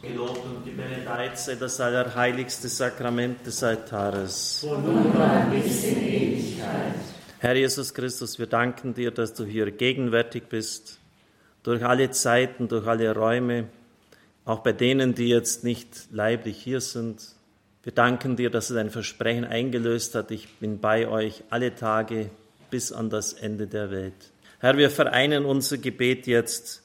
Gelobt und gebenedeit sei das allerheiligste Sakrament des Altares. Von nun an bis in Ewigkeit. Herr Jesus Christus, wir danken dir, dass du hier gegenwärtig bist, durch alle Zeiten, durch alle Räume, auch bei denen, die jetzt nicht leiblich hier sind. Wir danken dir, dass du dein Versprechen eingelöst hat. Ich bin bei euch alle Tage bis an das Ende der Welt. Herr, wir vereinen unser Gebet jetzt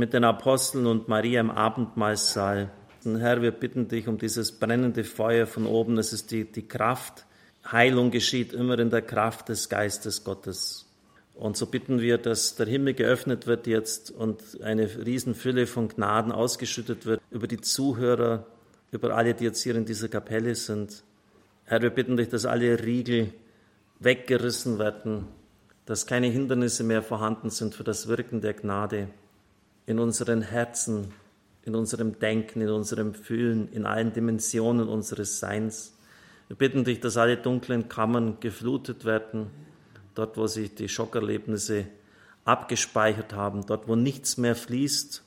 mit den Aposteln und Maria im Abendmahlsaal. Herr, wir bitten dich um dieses brennende Feuer von oben. Es ist die, die Kraft. Heilung geschieht immer in der Kraft des Geistes Gottes. Und so bitten wir, dass der Himmel geöffnet wird jetzt und eine Riesenfülle von Gnaden ausgeschüttet wird über die Zuhörer, über alle, die jetzt hier in dieser Kapelle sind. Herr, wir bitten dich, dass alle Riegel weggerissen werden, dass keine Hindernisse mehr vorhanden sind für das Wirken der Gnade in unseren Herzen, in unserem Denken, in unserem Fühlen, in allen Dimensionen unseres Seins. Wir bitten dich, dass alle dunklen Kammern geflutet werden, dort wo sich die Schockerlebnisse abgespeichert haben, dort wo nichts mehr fließt,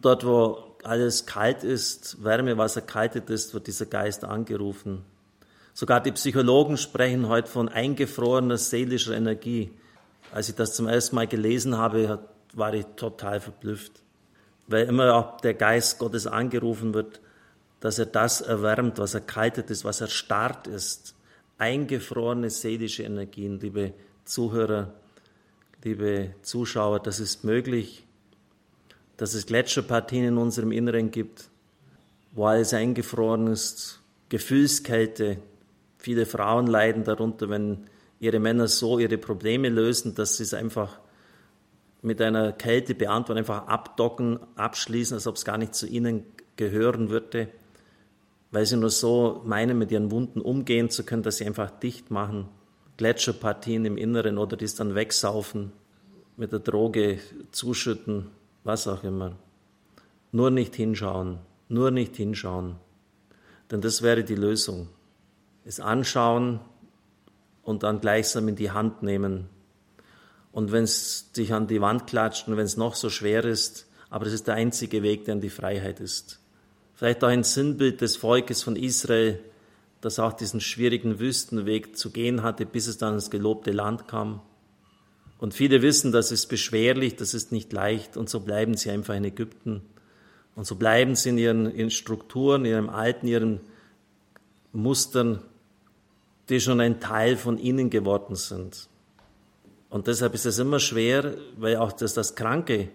dort wo alles kalt ist, Wärmewasser kaltet ist, wird dieser Geist angerufen. Sogar die Psychologen sprechen heute von eingefrorener seelischer Energie. Als ich das zum ersten Mal gelesen habe, war ich total verblüfft, weil immer auch der Geist Gottes angerufen wird, dass er das erwärmt, was erkaltet ist, was erstarrt ist. Eingefrorene seelische Energien, liebe Zuhörer, liebe Zuschauer, das ist möglich, dass es Gletscherpartien in unserem Inneren gibt, wo alles eingefroren ist, Gefühlskälte. Viele Frauen leiden darunter, wenn ihre Männer so ihre Probleme lösen, dass sie es einfach mit einer Kälte beantworten, einfach abdocken, abschließen, als ob es gar nicht zu ihnen gehören würde, weil sie nur so meinen, mit ihren Wunden umgehen zu können, dass sie einfach dicht machen, Gletscherpartien im Inneren oder die es dann wegsaufen, mit der Droge zuschütten, was auch immer. Nur nicht hinschauen, nur nicht hinschauen, denn das wäre die Lösung. Es anschauen und dann gleichsam in die Hand nehmen, und wenn es dich an die Wand klatscht und wenn es noch so schwer ist, aber es ist der einzige Weg, der in die Freiheit ist. Vielleicht auch ein Sinnbild des Volkes von Israel, das auch diesen schwierigen Wüstenweg zu gehen hatte, bis es dann ins gelobte Land kam. Und viele wissen, das ist beschwerlich, das ist nicht leicht, und so bleiben sie einfach in Ägypten. Und so bleiben sie in ihren, ihren Strukturen, in ihrem Alten, ihren Mustern, die schon ein Teil von ihnen geworden sind. Und deshalb ist es immer schwer, weil auch das, das Kranke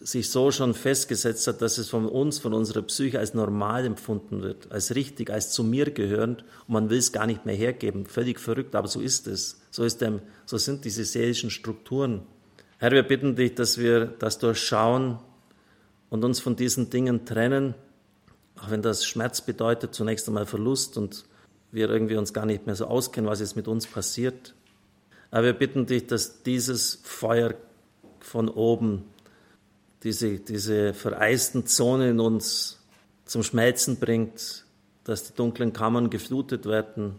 sich so schon festgesetzt hat, dass es von uns, von unserer Psyche als normal empfunden wird, als richtig, als zu mir gehörend und man will es gar nicht mehr hergeben. Völlig verrückt, aber so ist es. So, ist der, so sind diese seelischen Strukturen. Herr, wir bitten dich, dass wir das durchschauen und uns von diesen Dingen trennen, auch wenn das Schmerz bedeutet, zunächst einmal Verlust und wir irgendwie uns gar nicht mehr so auskennen, was jetzt mit uns passiert. Aber wir bitten dich, dass dieses Feuer von oben, diese, diese vereisten Zonen in uns zum Schmelzen bringt, dass die dunklen Kammern geflutet werden,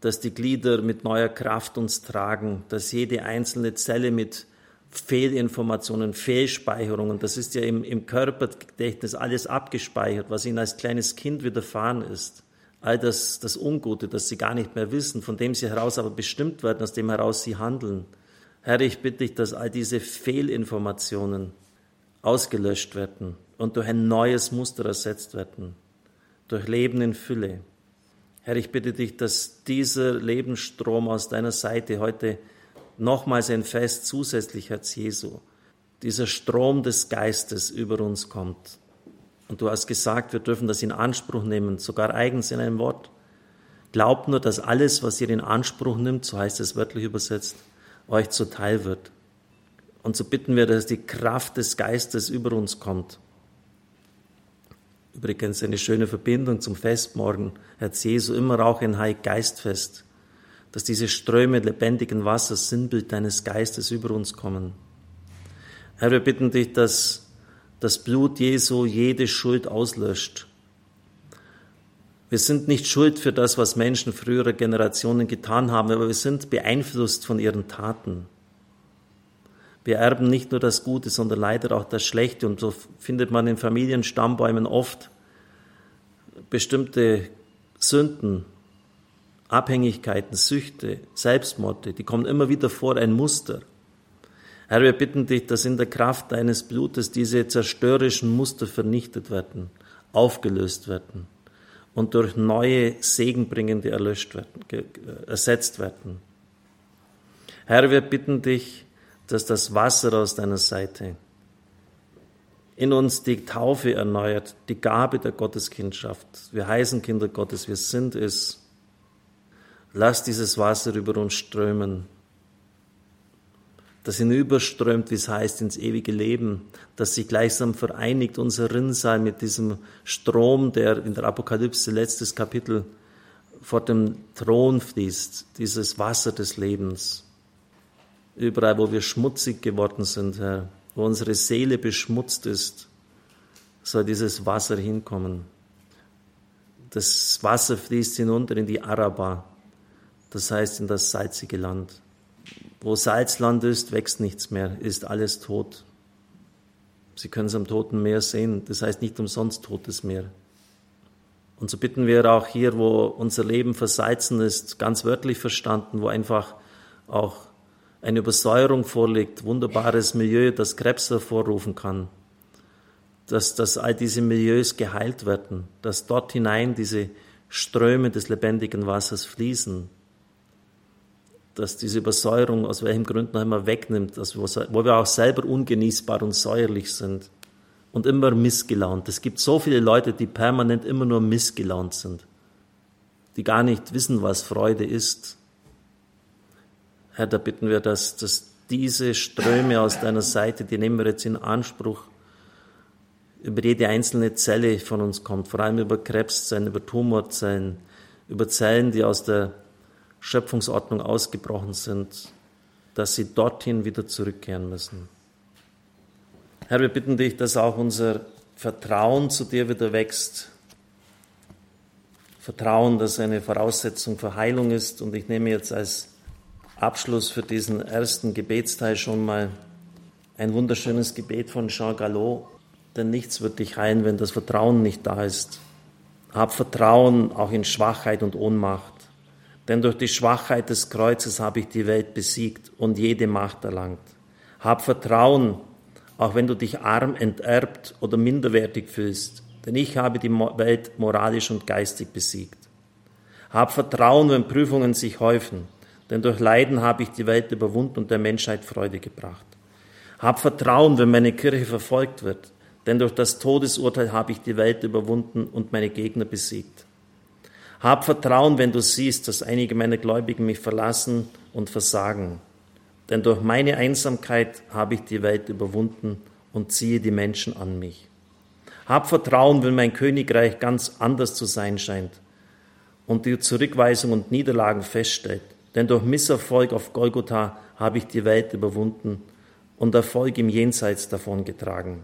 dass die Glieder mit neuer Kraft uns tragen, dass jede einzelne Zelle mit Fehlinformationen, Fehlspeicherungen, das ist ja im, im Körpergedächtnis alles abgespeichert, was ihnen als kleines Kind widerfahren ist all das, das Ungute, das sie gar nicht mehr wissen, von dem sie heraus aber bestimmt werden, aus dem heraus sie handeln. Herr, ich bitte dich, dass all diese Fehlinformationen ausgelöscht werden und durch ein neues Muster ersetzt werden, durch Leben in Fülle. Herr, ich bitte dich, dass dieser Lebensstrom aus deiner Seite heute nochmals ein Fest zusätzlich, Herz Jesu, dieser Strom des Geistes über uns kommt und du hast gesagt, wir dürfen das in Anspruch nehmen, sogar eigens in einem Wort. Glaubt nur, dass alles, was ihr in Anspruch nimmt, so heißt es wörtlich übersetzt, euch zuteil wird. Und so bitten wir, dass die Kraft des Geistes über uns kommt. Übrigens eine schöne Verbindung zum Festmorgen, Herz Jesu, immer auch ein Heilgeistfest, dass diese Ströme lebendigen Wassers, Sinnbild deines Geistes über uns kommen. Herr, wir bitten dich, dass das Blut Jesu jede Schuld auslöscht. Wir sind nicht schuld für das, was Menschen früherer Generationen getan haben, aber wir sind beeinflusst von ihren Taten. Wir erben nicht nur das Gute, sondern leider auch das Schlechte. Und so findet man in Familienstammbäumen oft bestimmte Sünden, Abhängigkeiten, Süchte, Selbstmorde, die kommen immer wieder vor, ein Muster. Herr, wir bitten dich, dass in der Kraft deines Blutes diese zerstörerischen Muster vernichtet werden, aufgelöst werden und durch neue Segenbringende erlöscht werden, ersetzt werden. Herr, wir bitten dich, dass das Wasser aus deiner Seite in uns die Taufe erneuert, die Gabe der Gotteskindschaft. Wir heißen Kinder Gottes, wir sind es. Lass dieses Wasser über uns strömen, das hinüberströmt, wie es heißt, ins ewige Leben, das sich gleichsam vereinigt, unser Rinnsal mit diesem Strom, der in der Apokalypse letztes Kapitel vor dem Thron fließt, dieses Wasser des Lebens. Überall, wo wir schmutzig geworden sind, Herr, wo unsere Seele beschmutzt ist, soll dieses Wasser hinkommen. Das Wasser fließt hinunter in die Araba, das heißt in das salzige Land. Wo Salzland ist, wächst nichts mehr, ist alles tot. Sie können es am Toten Meer sehen, das heißt nicht umsonst Totes Meer. Und so bitten wir auch hier, wo unser Leben versalzen ist, ganz wörtlich verstanden, wo einfach auch eine Übersäuerung vorliegt, wunderbares Milieu, das Krebs hervorrufen kann, dass, dass all diese Milieus geheilt werden, dass dort hinein diese Ströme des lebendigen Wassers fließen, dass diese Übersäuerung aus welchen Gründen auch immer wegnimmt, dass wir, wo wir auch selber ungenießbar und säuerlich sind und immer missgelaunt. Es gibt so viele Leute, die permanent immer nur missgelaunt sind, die gar nicht wissen, was Freude ist. Herr, da bitten wir, dass, dass diese Ströme aus deiner Seite, die nehmen wir jetzt in Anspruch, über jede einzelne Zelle von uns kommt, vor allem über Krebszellen, über Tumorzellen, über Zellen, die aus der Schöpfungsordnung ausgebrochen sind, dass sie dorthin wieder zurückkehren müssen. Herr, wir bitten dich, dass auch unser Vertrauen zu dir wieder wächst. Vertrauen, das eine Voraussetzung für Heilung ist. Und ich nehme jetzt als Abschluss für diesen ersten Gebetsteil schon mal ein wunderschönes Gebet von Jean Gallo. Denn nichts wird dich heilen, wenn das Vertrauen nicht da ist. Hab Vertrauen auch in Schwachheit und Ohnmacht. Denn durch die Schwachheit des Kreuzes habe ich die Welt besiegt und jede Macht erlangt. Hab Vertrauen, auch wenn du dich arm, enterbt oder minderwertig fühlst, denn ich habe die Welt moralisch und geistig besiegt. Hab Vertrauen, wenn Prüfungen sich häufen, denn durch Leiden habe ich die Welt überwunden und der Menschheit Freude gebracht. Hab Vertrauen, wenn meine Kirche verfolgt wird, denn durch das Todesurteil habe ich die Welt überwunden und meine Gegner besiegt. Hab Vertrauen, wenn du siehst, dass einige meiner Gläubigen mich verlassen und versagen. Denn durch meine Einsamkeit habe ich die Welt überwunden und ziehe die Menschen an mich. Hab Vertrauen, wenn mein Königreich ganz anders zu sein scheint und die Zurückweisung und Niederlagen feststellt. Denn durch Misserfolg auf Golgotha habe ich die Welt überwunden und Erfolg im Jenseits davongetragen.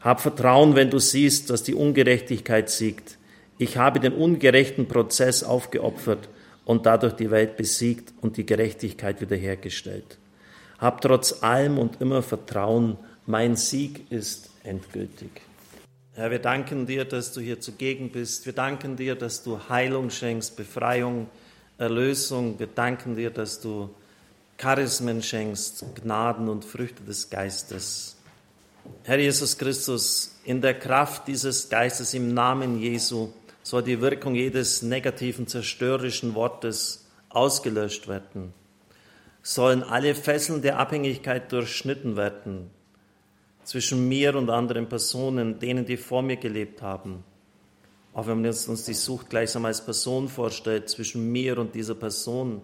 Hab Vertrauen, wenn du siehst, dass die Ungerechtigkeit siegt ich habe den ungerechten Prozess aufgeopfert und dadurch die Welt besiegt und die Gerechtigkeit wiederhergestellt. Hab trotz allem und immer Vertrauen, mein Sieg ist endgültig. Herr, wir danken dir, dass du hier zugegen bist. Wir danken dir, dass du Heilung schenkst, Befreiung, Erlösung. Wir danken dir, dass du Charismen schenkst, Gnaden und Früchte des Geistes. Herr Jesus Christus, in der Kraft dieses Geistes im Namen Jesu, soll die Wirkung jedes negativen, zerstörerischen Wortes ausgelöscht werden. Sollen alle Fesseln der Abhängigkeit durchschnitten werden zwischen mir und anderen Personen, denen, die vor mir gelebt haben. Auch wenn man uns die Sucht gleichsam als Person vorstellt, zwischen mir und dieser Person,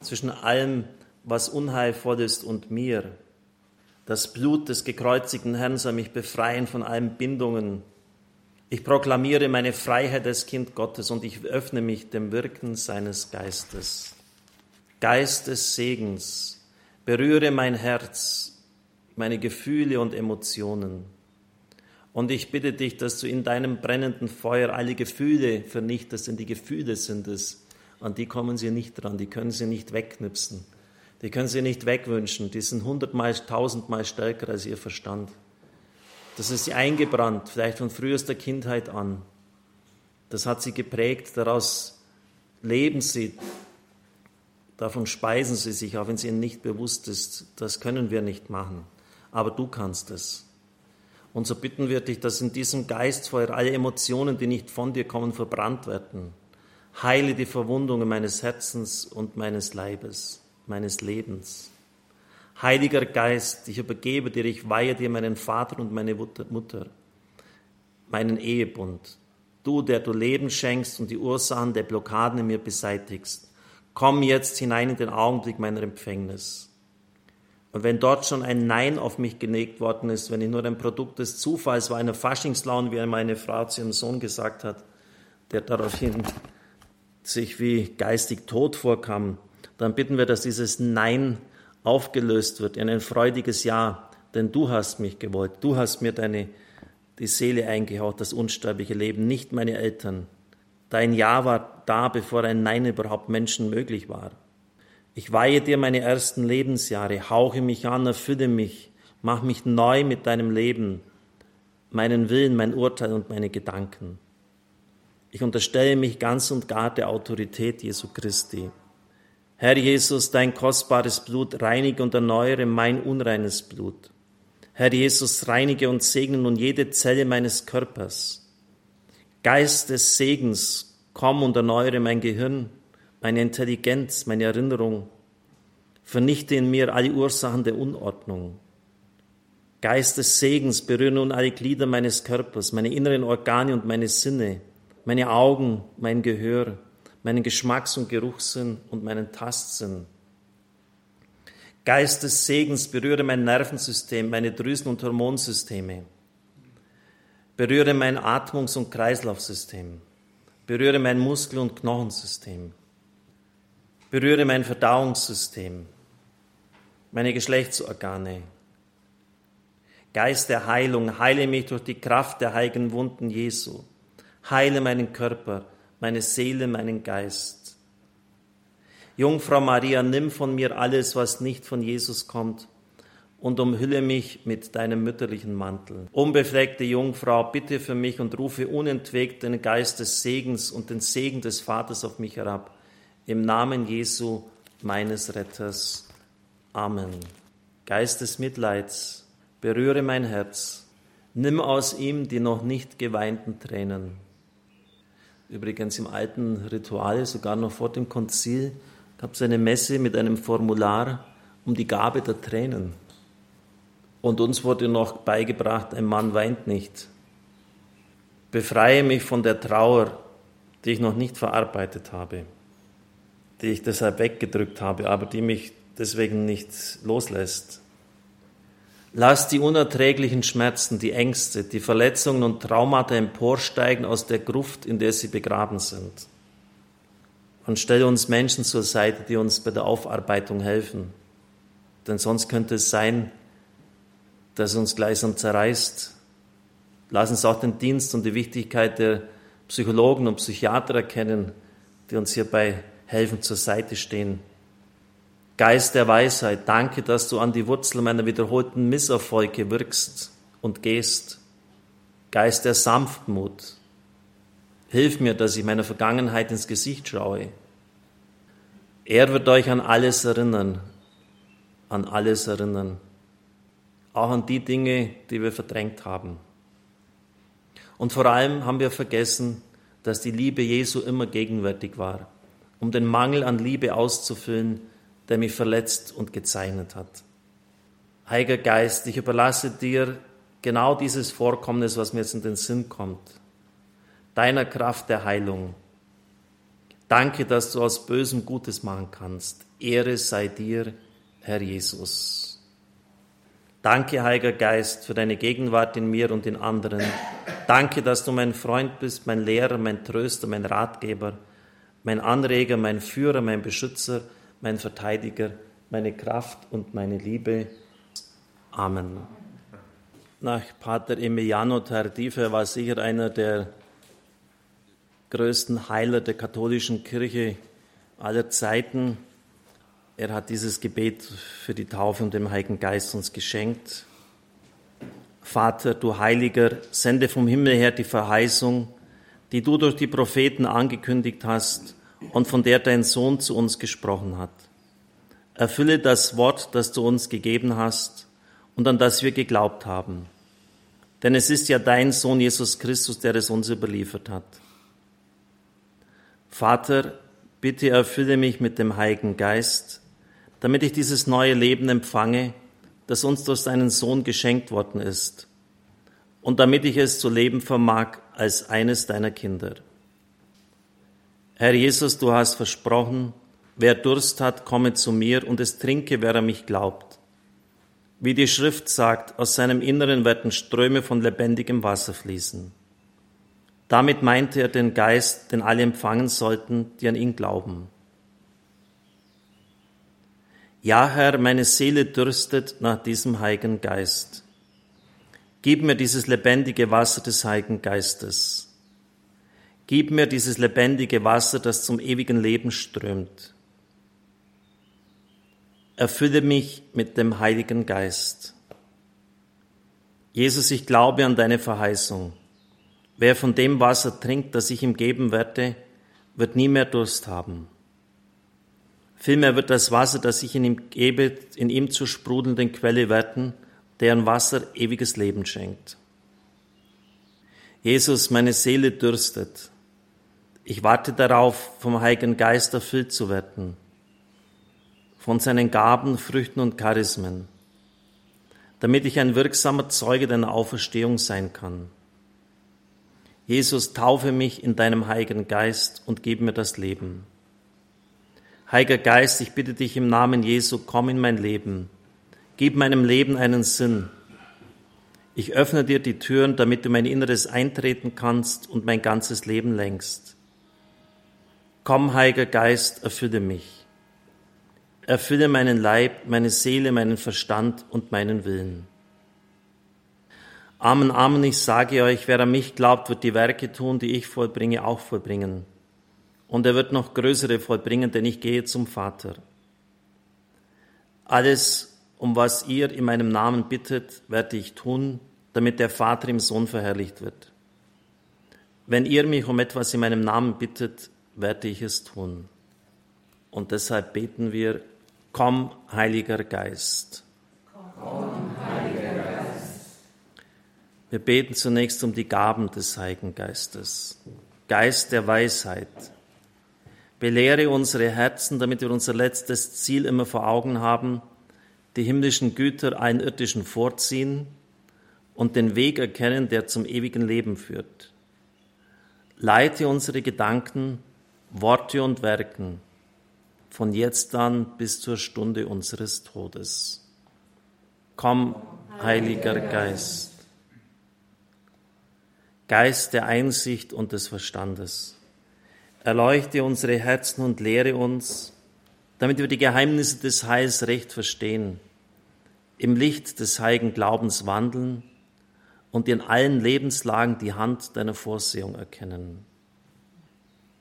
zwischen allem, was unheilvoll ist und mir. Das Blut des gekreuzigten Herrn soll mich befreien von allen Bindungen, ich proklamiere meine Freiheit als Kind Gottes und ich öffne mich dem Wirken seines Geistes. Geist des Segens, berühre mein Herz, meine Gefühle und Emotionen. Und ich bitte dich, dass du in deinem brennenden Feuer alle Gefühle vernichtest, denn die Gefühle sind es, an die kommen sie nicht dran, die können sie nicht wegknipsen. Die können Sie nicht wegwünschen. Die sind hundertmal, tausendmal stärker als Ihr Verstand. Das ist sie eingebrannt, vielleicht von frühester Kindheit an. Das hat sie geprägt, daraus leben sie, davon speisen sie sich, auch wenn es ihnen nicht bewusst ist. Das können wir nicht machen, aber du kannst es. Und so bitten wir dich, dass in diesem Geistfeuer alle Emotionen, die nicht von dir kommen, verbrannt werden. Heile die Verwundungen meines Herzens und meines Leibes, meines Lebens. Heiliger Geist, ich übergebe dir, ich weihe dir meinen Vater und meine Mutter, meinen Ehebund. Du, der du Leben schenkst und die Ursachen der Blockaden in mir beseitigst, komm jetzt hinein in den Augenblick meiner Empfängnis. Und wenn dort schon ein Nein auf mich gelegt worden ist, wenn ich nur ein Produkt des Zufalls war, einer Faschingslaune, wie meine Frau zu ihrem Sohn gesagt hat, der daraufhin sich wie geistig tot vorkam, dann bitten wir, dass dieses Nein aufgelöst wird in ein freudiges Ja, denn du hast mich gewollt, du hast mir deine, die Seele eingehaucht, das unsterbliche Leben, nicht meine Eltern. Dein Ja war da, bevor ein Nein überhaupt Menschen möglich war. Ich weihe dir meine ersten Lebensjahre, hauche mich an, erfülle mich, mach mich neu mit deinem Leben, meinen Willen, mein Urteil und meine Gedanken. Ich unterstelle mich ganz und gar der Autorität Jesu Christi. Herr Jesus, dein kostbares Blut reinige und erneuere mein unreines Blut. Herr Jesus, reinige und segne nun jede Zelle meines Körpers. Geist des Segens, komm und erneuere mein Gehirn, meine Intelligenz, meine Erinnerung. Vernichte in mir alle Ursachen der Unordnung. Geist des Segens, berühre nun alle Glieder meines Körpers, meine inneren Organe und meine Sinne, meine Augen, mein Gehör, meinen Geschmacks- und Geruchssinn und meinen Tastsinn. Geist des Segens, berühre mein Nervensystem, meine Drüsen- und Hormonsysteme. Berühre mein Atmungs- und Kreislaufsystem. Berühre mein Muskel- und Knochensystem. Berühre mein Verdauungssystem, meine Geschlechtsorgane. Geist der Heilung, heile mich durch die Kraft der heiligen Wunden Jesu. Heile meinen Körper, meine Seele, meinen Geist. Jungfrau Maria, nimm von mir alles, was nicht von Jesus kommt, und umhülle mich mit deinem mütterlichen Mantel. Unbefleckte Jungfrau, bitte für mich und rufe unentwegt den Geist des Segens und den Segen des Vaters auf mich herab. Im Namen Jesu, meines Retters. Amen. Geist des Mitleids, berühre mein Herz. Nimm aus ihm die noch nicht geweinten Tränen übrigens im alten Ritual, sogar noch vor dem Konzil, gab es eine Messe mit einem Formular um die Gabe der Tränen. Und uns wurde noch beigebracht, ein Mann weint nicht. Befreie mich von der Trauer, die ich noch nicht verarbeitet habe, die ich deshalb weggedrückt habe, aber die mich deswegen nicht loslässt. Lass die unerträglichen Schmerzen, die Ängste, die Verletzungen und Traumata emporsteigen aus der Gruft, in der sie begraben sind. Und stelle uns Menschen zur Seite, die uns bei der Aufarbeitung helfen. Denn sonst könnte es sein, dass uns gleichsam zerreißt. Lass uns auch den Dienst und die Wichtigkeit der Psychologen und Psychiater erkennen, die uns hierbei helfen, zur Seite stehen. Geist der Weisheit, danke, dass du an die Wurzel meiner wiederholten Misserfolge wirkst und gehst. Geist der Sanftmut, hilf mir, dass ich meiner Vergangenheit ins Gesicht schaue. Er wird euch an alles erinnern, an alles erinnern, auch an die Dinge, die wir verdrängt haben. Und vor allem haben wir vergessen, dass die Liebe Jesu immer gegenwärtig war, um den Mangel an Liebe auszufüllen, der mich verletzt und gezeichnet hat. Heiliger Geist, ich überlasse dir genau dieses Vorkommnis, was mir jetzt in den Sinn kommt, deiner Kraft der Heilung. Danke, dass du aus Bösem Gutes machen kannst. Ehre sei dir, Herr Jesus. Danke, Heiliger Geist, für deine Gegenwart in mir und in anderen. Danke, dass du mein Freund bist, mein Lehrer, mein Tröster, mein Ratgeber, mein Anreger, mein Führer, mein Beschützer, mein Verteidiger, meine Kraft und meine Liebe. Amen. Nach Pater Emiliano Tardive war sicher einer der größten Heiler der katholischen Kirche aller Zeiten. er hat dieses Gebet für die Taufe und den Heiligen Geist uns geschenkt. Vater, du Heiliger, sende vom Himmel her die Verheißung, die du durch die Propheten angekündigt hast und von der dein Sohn zu uns gesprochen hat. Erfülle das Wort, das du uns gegeben hast und an das wir geglaubt haben. Denn es ist ja dein Sohn Jesus Christus, der es uns überliefert hat. Vater, bitte erfülle mich mit dem Heiligen Geist, damit ich dieses neue Leben empfange, das uns durch seinen Sohn geschenkt worden ist, und damit ich es zu leben vermag als eines deiner Kinder. Herr Jesus, du hast versprochen, wer Durst hat, komme zu mir und es trinke, wer an mich glaubt. Wie die Schrift sagt, aus seinem Inneren werden Ströme von lebendigem Wasser fließen. Damit meinte er den Geist, den alle empfangen sollten, die an ihn glauben. Ja, Herr, meine Seele dürstet nach diesem Heiligen Geist. Gib mir dieses lebendige Wasser des Heiligen Geistes. Gib mir dieses lebendige Wasser, das zum ewigen Leben strömt. Erfülle mich mit dem Heiligen Geist. Jesus, ich glaube an deine Verheißung. Wer von dem Wasser trinkt, das ich ihm geben werde, wird nie mehr Durst haben. Vielmehr wird das Wasser, das ich in ihm gebe, in ihm zur sprudelnden Quelle werden, deren Wasser ewiges Leben schenkt. Jesus, meine Seele dürstet. Ich warte darauf, vom Heiligen Geist erfüllt zu werden, von seinen Gaben, Früchten und Charismen, damit ich ein wirksamer Zeuge deiner Auferstehung sein kann. Jesus, taufe mich in deinem Heiligen Geist und gib mir das Leben. Heiliger Geist, ich bitte dich im Namen Jesu, komm in mein Leben. Gib meinem Leben einen Sinn. Ich öffne dir die Türen, damit du mein Inneres eintreten kannst und mein ganzes Leben lenkst. Komm, Heiliger Geist, erfülle mich. Erfülle meinen Leib, meine Seele, meinen Verstand und meinen Willen. Amen, Amen, ich sage euch, wer an mich glaubt, wird die Werke tun, die ich vollbringe, auch vollbringen. Und er wird noch größere vollbringen, denn ich gehe zum Vater. Alles, um was ihr in meinem Namen bittet, werde ich tun, damit der Vater im Sohn verherrlicht wird. Wenn ihr mich um etwas in meinem Namen bittet, werde ich es tun. Und deshalb beten wir, komm, Heiliger Geist. Komm, wir beten zunächst um die Gaben des Heiligen Geistes. Geist der Weisheit. Belehre unsere Herzen, damit wir unser letztes Ziel immer vor Augen haben, die himmlischen Güter allen irdischen vorziehen und den Weg erkennen, der zum ewigen Leben führt. Leite unsere Gedanken, Worte und Werken von jetzt an bis zur Stunde unseres Todes. Komm, Heiliger Geist. Geist der Einsicht und des Verstandes. Erleuchte unsere Herzen und lehre uns, damit wir die Geheimnisse des Heils recht verstehen, im Licht des heiligen Glaubens wandeln und in allen Lebenslagen die Hand deiner Vorsehung erkennen.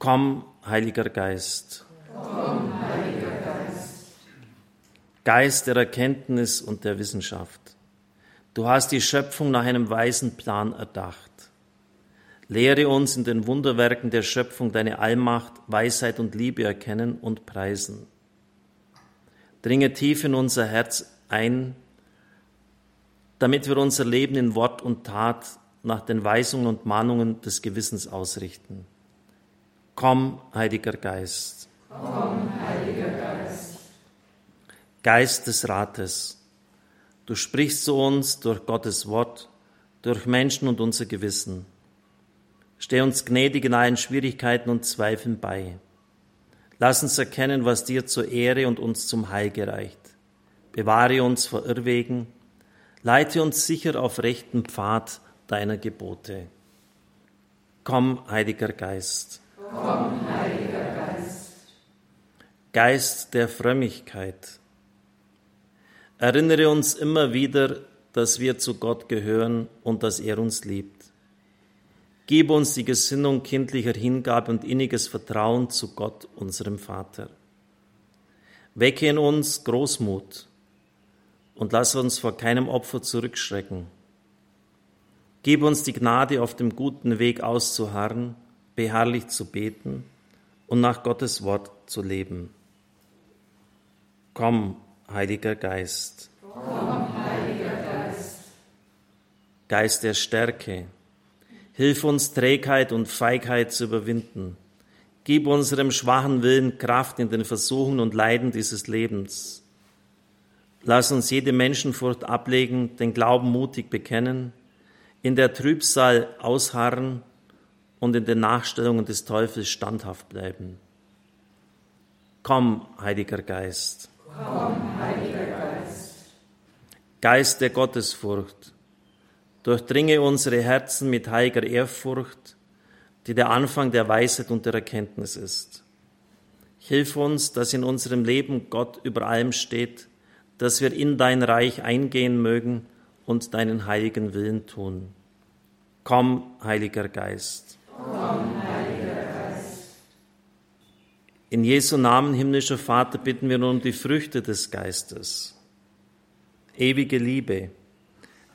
Komm, Heiliger Geist. Komm, Heiliger Geist. Geist der Erkenntnis und der Wissenschaft. Du hast die Schöpfung nach einem weisen Plan erdacht. Lehre uns in den Wunderwerken der Schöpfung deine Allmacht, Weisheit und Liebe erkennen und preisen. Dringe tief in unser Herz ein, damit wir unser Leben in Wort und Tat nach den Weisungen und Mahnungen des Gewissens ausrichten. Komm, Heiliger Geist. Komm, Heiliger Geist. Geist des Rates. Du sprichst zu uns durch Gottes Wort, durch Menschen und unser Gewissen. Steh uns gnädig in allen Schwierigkeiten und Zweifeln bei. Lass uns erkennen, was dir zur Ehre und uns zum Heil gereicht. Bewahre uns vor Irrwegen. Leite uns sicher auf rechten Pfad deiner Gebote. Komm, Heiliger Geist. Komm, Heiliger Geist. Geist der Frömmigkeit. Erinnere uns immer wieder, dass wir zu Gott gehören und dass er uns liebt. Gib uns die Gesinnung kindlicher Hingabe und inniges Vertrauen zu Gott, unserem Vater. Wecke in uns Großmut und lass uns vor keinem Opfer zurückschrecken. Gib uns die Gnade, auf dem guten Weg auszuharren, beharrlich zu beten und nach Gottes Wort zu leben. Komm, Heiliger Geist. Komm, Heiliger Geist. Geist der Stärke. Hilf uns, Trägheit und Feigheit zu überwinden. Gib unserem schwachen Willen Kraft in den Versuchen und Leiden dieses Lebens. Lass uns jede Menschenfurcht ablegen, den Glauben mutig bekennen, in der Trübsal ausharren und in den Nachstellungen des Teufels standhaft bleiben. Komm, Heiliger Geist. Komm, Heiliger Geist. Geist der Gottesfurcht, durchdringe unsere Herzen mit heiliger Ehrfurcht, die der Anfang der Weisheit und der Erkenntnis ist. Hilf uns, dass in unserem Leben Gott über allem steht, dass wir in dein Reich eingehen mögen und deinen heiligen Willen tun. Komm, Heiliger Geist. In Jesu Namen, himmlischer Vater, bitten wir nun um die Früchte des Geistes. Ewige Liebe.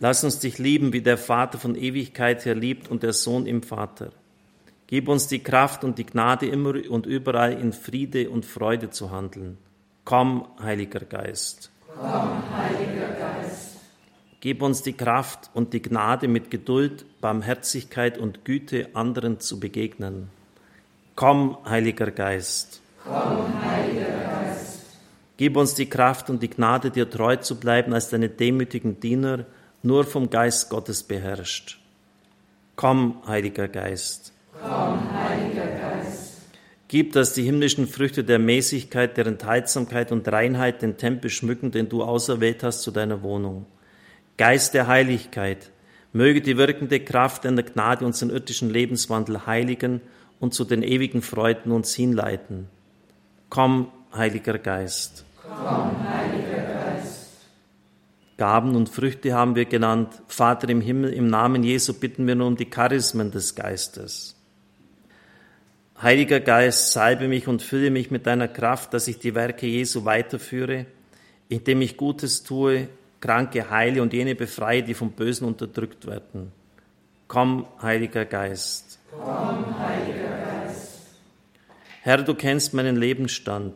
Lass uns dich lieben, wie der Vater von Ewigkeit her liebt und der Sohn im Vater. Gib uns die Kraft und die Gnade, immer und überall in Friede und Freude zu handeln. Komm, Heiliger Geist. Komm, Heiliger Geist. Gib uns die Kraft und die Gnade, mit Geduld, Barmherzigkeit und Güte anderen zu begegnen. Komm, Heiliger Geist. Komm, Heiliger Geist. Gib uns die Kraft und die Gnade, dir treu zu bleiben als deine demütigen Diener, nur vom Geist Gottes beherrscht. Komm, Heiliger Geist. Komm, Heiliger Geist. Gib, dass die himmlischen Früchte der Mäßigkeit, der Enthaltsamkeit und Reinheit den Tempel schmücken, den du auserwählt hast zu deiner Wohnung. Geist der Heiligkeit, möge die wirkende Kraft deiner Gnade unseren irdischen Lebenswandel heiligen und zu den ewigen Freuden uns hinleiten. Komm, Heiliger Geist. Komm, Heiliger Geist. Gaben und Früchte haben wir genannt. Vater im Himmel, im Namen Jesu bitten wir nun um die Charismen des Geistes. Heiliger Geist, salbe mich und fülle mich mit deiner Kraft, dass ich die Werke Jesu weiterführe, indem ich Gutes tue, Kranke heile und jene befreie, die vom Bösen unterdrückt werden. Komm, Heiliger Geist. Komm, Heiliger Geist. Herr, du kennst meinen Lebensstand.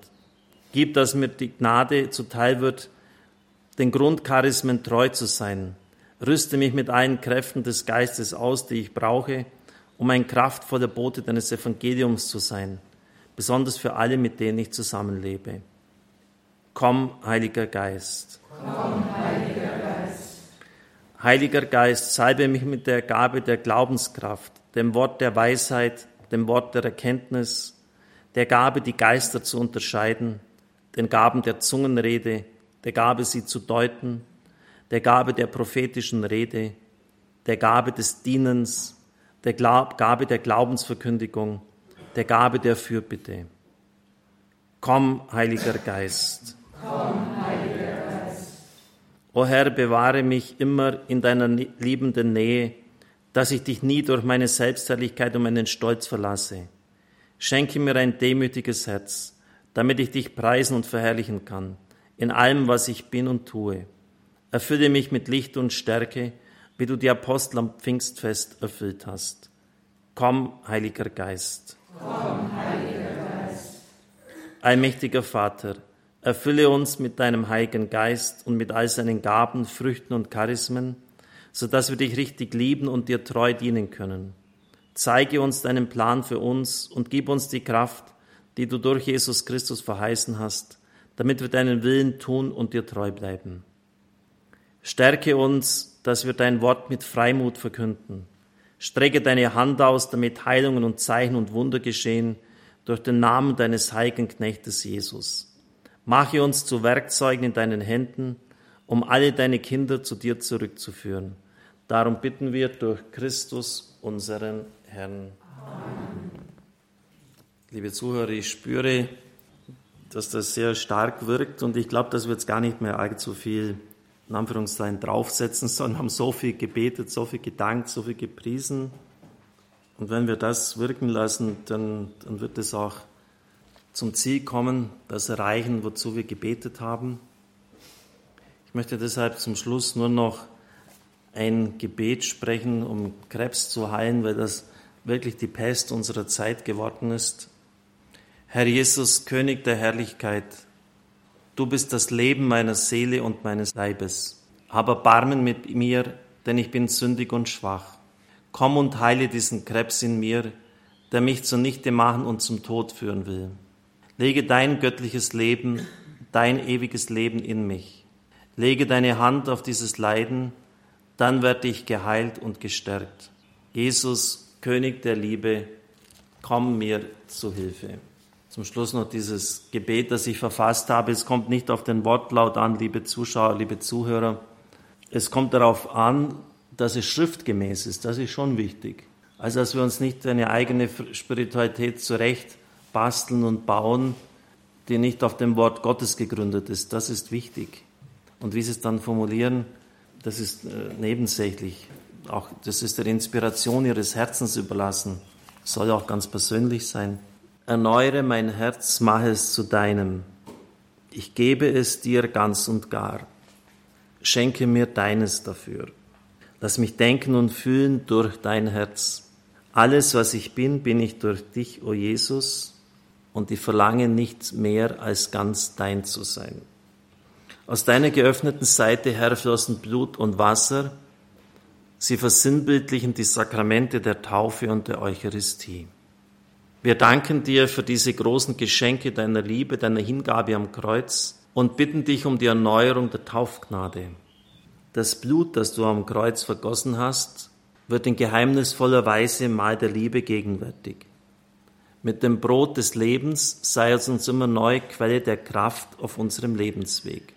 Gib, dass mir die Gnade zuteil wird, den Grundcharismen treu zu sein. Rüste mich mit allen Kräften des Geistes aus, die ich brauche, um ein kraftvoller Bote deines Evangeliums zu sein, besonders für alle, mit denen ich zusammenlebe. Komm, Heiliger Geist. Komm, Heiliger Geist. Heiliger Geist, salbe mich mit der Gabe der Glaubenskraft, dem Wort der Weisheit, dem Wort der Erkenntnis, der Gabe, die Geister zu unterscheiden, den Gaben der Zungenrede, der Gabe, sie zu deuten, der Gabe der prophetischen Rede, der Gabe des Dienens, der Gabe der Glaubensverkündigung, der Gabe der Fürbitte. Komm, Heiliger Geist. Komm, Heiliger. O Herr, bewahre mich immer in deiner liebenden Nähe, dass ich dich nie durch meine Selbstherrlichkeit und meinen Stolz verlasse. Schenke mir ein demütiges Herz, damit ich dich preisen und verherrlichen kann, in allem, was ich bin und tue. Erfülle mich mit Licht und Stärke, wie du die Apostel am Pfingstfest erfüllt hast. Komm, Heiliger Geist. Komm, Heiliger Geist. Allmächtiger Vater, erfülle uns mit deinem Heiligen Geist und mit all seinen Gaben, Früchten und Charismen, so dass wir dich richtig lieben und dir treu dienen können. Zeige uns deinen Plan für uns und gib uns die Kraft, die du durch Jesus Christus verheißen hast, damit wir deinen Willen tun und dir treu bleiben. Stärke uns, dass wir dein Wort mit Freimut verkünden. Strecke deine Hand aus, damit Heilungen und Zeichen und Wunder geschehen durch den Namen deines heiligen Knechtes Jesus. Mache uns zu Werkzeugen in deinen Händen, um alle deine Kinder zu dir zurückzuführen. Darum bitten wir durch Christus, unseren Herrn. Amen. Liebe Zuhörer, ich spüre, dass das sehr stark wirkt und ich glaube, dass wir jetzt gar nicht mehr allzu viel in Anführungszeichen draufsetzen, sondern haben so viel gebetet, so viel gedankt, so viel gepriesen. Und wenn wir das wirken lassen, dann, dann wird es auch zum Ziel kommen, das erreichen, wozu wir gebetet haben. Ich möchte deshalb zum Schluss nur noch ein Gebet sprechen, um Krebs zu heilen, weil das wirklich die Pest unserer Zeit geworden ist. Herr Jesus, König der Herrlichkeit, du bist das Leben meiner Seele und meines Leibes. Aber Barmen mit mir, denn ich bin sündig und schwach. Komm und heile diesen Krebs in mir, der mich zunichte machen und zum Tod führen will. Lege dein göttliches Leben, dein ewiges Leben in mich. Lege deine Hand auf dieses Leiden, dann werde ich geheilt und gestärkt. Jesus, König der Liebe, komm mir zu Hilfe. Zum Schluss noch dieses Gebet, das ich verfasst habe. Es kommt nicht auf den Wortlaut an, liebe Zuschauer, liebe Zuhörer. Es kommt darauf an, dass es schriftgemäß ist. Das ist schon wichtig. Also, dass wir uns nicht eine eigene Spiritualität zurecht basteln und bauen, die nicht auf dem Wort Gottes gegründet ist. Das ist wichtig. Und wie Sie es dann formulieren, das ist äh, nebensächlich. Auch das ist der Inspiration Ihres Herzens überlassen. Soll auch ganz persönlich sein. Erneuere mein Herz, mache es zu deinem. Ich gebe es dir ganz und gar. Schenke mir deines dafür. Lass mich denken und fühlen durch dein Herz. Alles, was ich bin, bin ich durch dich, o oh Jesus, und ich verlange nichts mehr, als ganz dein zu sein. Aus deiner geöffneten Seite, Herr, flossen Blut und Wasser. Sie versinnbildlichen die Sakramente der Taufe und der Eucharistie. Wir danken dir für diese großen Geschenke deiner Liebe, deiner Hingabe am Kreuz und bitten dich um die Erneuerung der Taufgnade. Das Blut, das du am Kreuz vergossen hast, wird in geheimnisvoller Weise im Mahl der Liebe gegenwärtig. Mit dem Brot des Lebens sei es uns immer neu Quelle der Kraft auf unserem Lebensweg.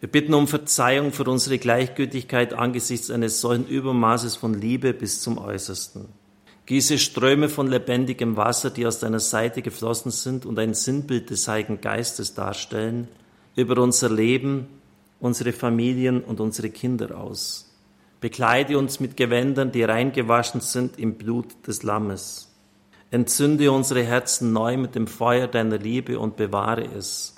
Wir bitten um Verzeihung für unsere Gleichgültigkeit angesichts eines solchen Übermaßes von Liebe bis zum Äußersten. Gieße Ströme von lebendigem Wasser, die aus deiner Seite geflossen sind und ein Sinnbild des Heiligen Geistes darstellen, über unser Leben, unsere Familien und unsere Kinder aus. Bekleide uns mit Gewändern, die reingewaschen sind im Blut des Lammes. Entzünde unsere Herzen neu mit dem Feuer deiner Liebe und bewahre es.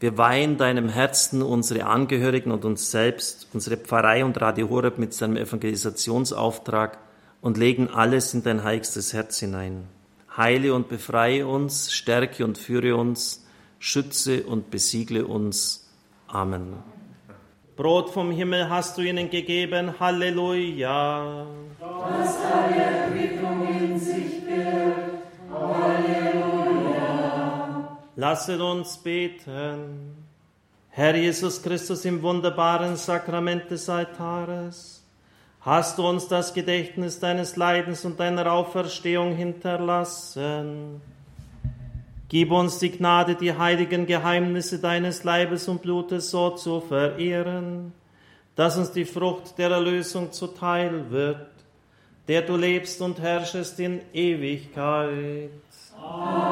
Wir weihen deinem Herzen unsere Angehörigen und uns selbst, unsere Pfarrei und Radio Horeb mit seinem Evangelisationsauftrag und legen alles in dein heiligstes Herz hinein. Heile und befreie uns, stärke und führe uns, schütze und besiegle uns. Amen. Brot vom Himmel hast du ihnen gegeben, Halleluja. Was Lasset uns beten. Herr Jesus Christus, im wunderbaren Sakrament des Altares, hast du uns das Gedächtnis deines Leidens und deiner Auferstehung hinterlassen. Gib uns die Gnade, die heiligen Geheimnisse deines Leibes und Blutes so zu verehren, dass uns die Frucht der Erlösung zuteil wird, der du lebst und herrschest in Ewigkeit. Amen.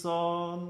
Son.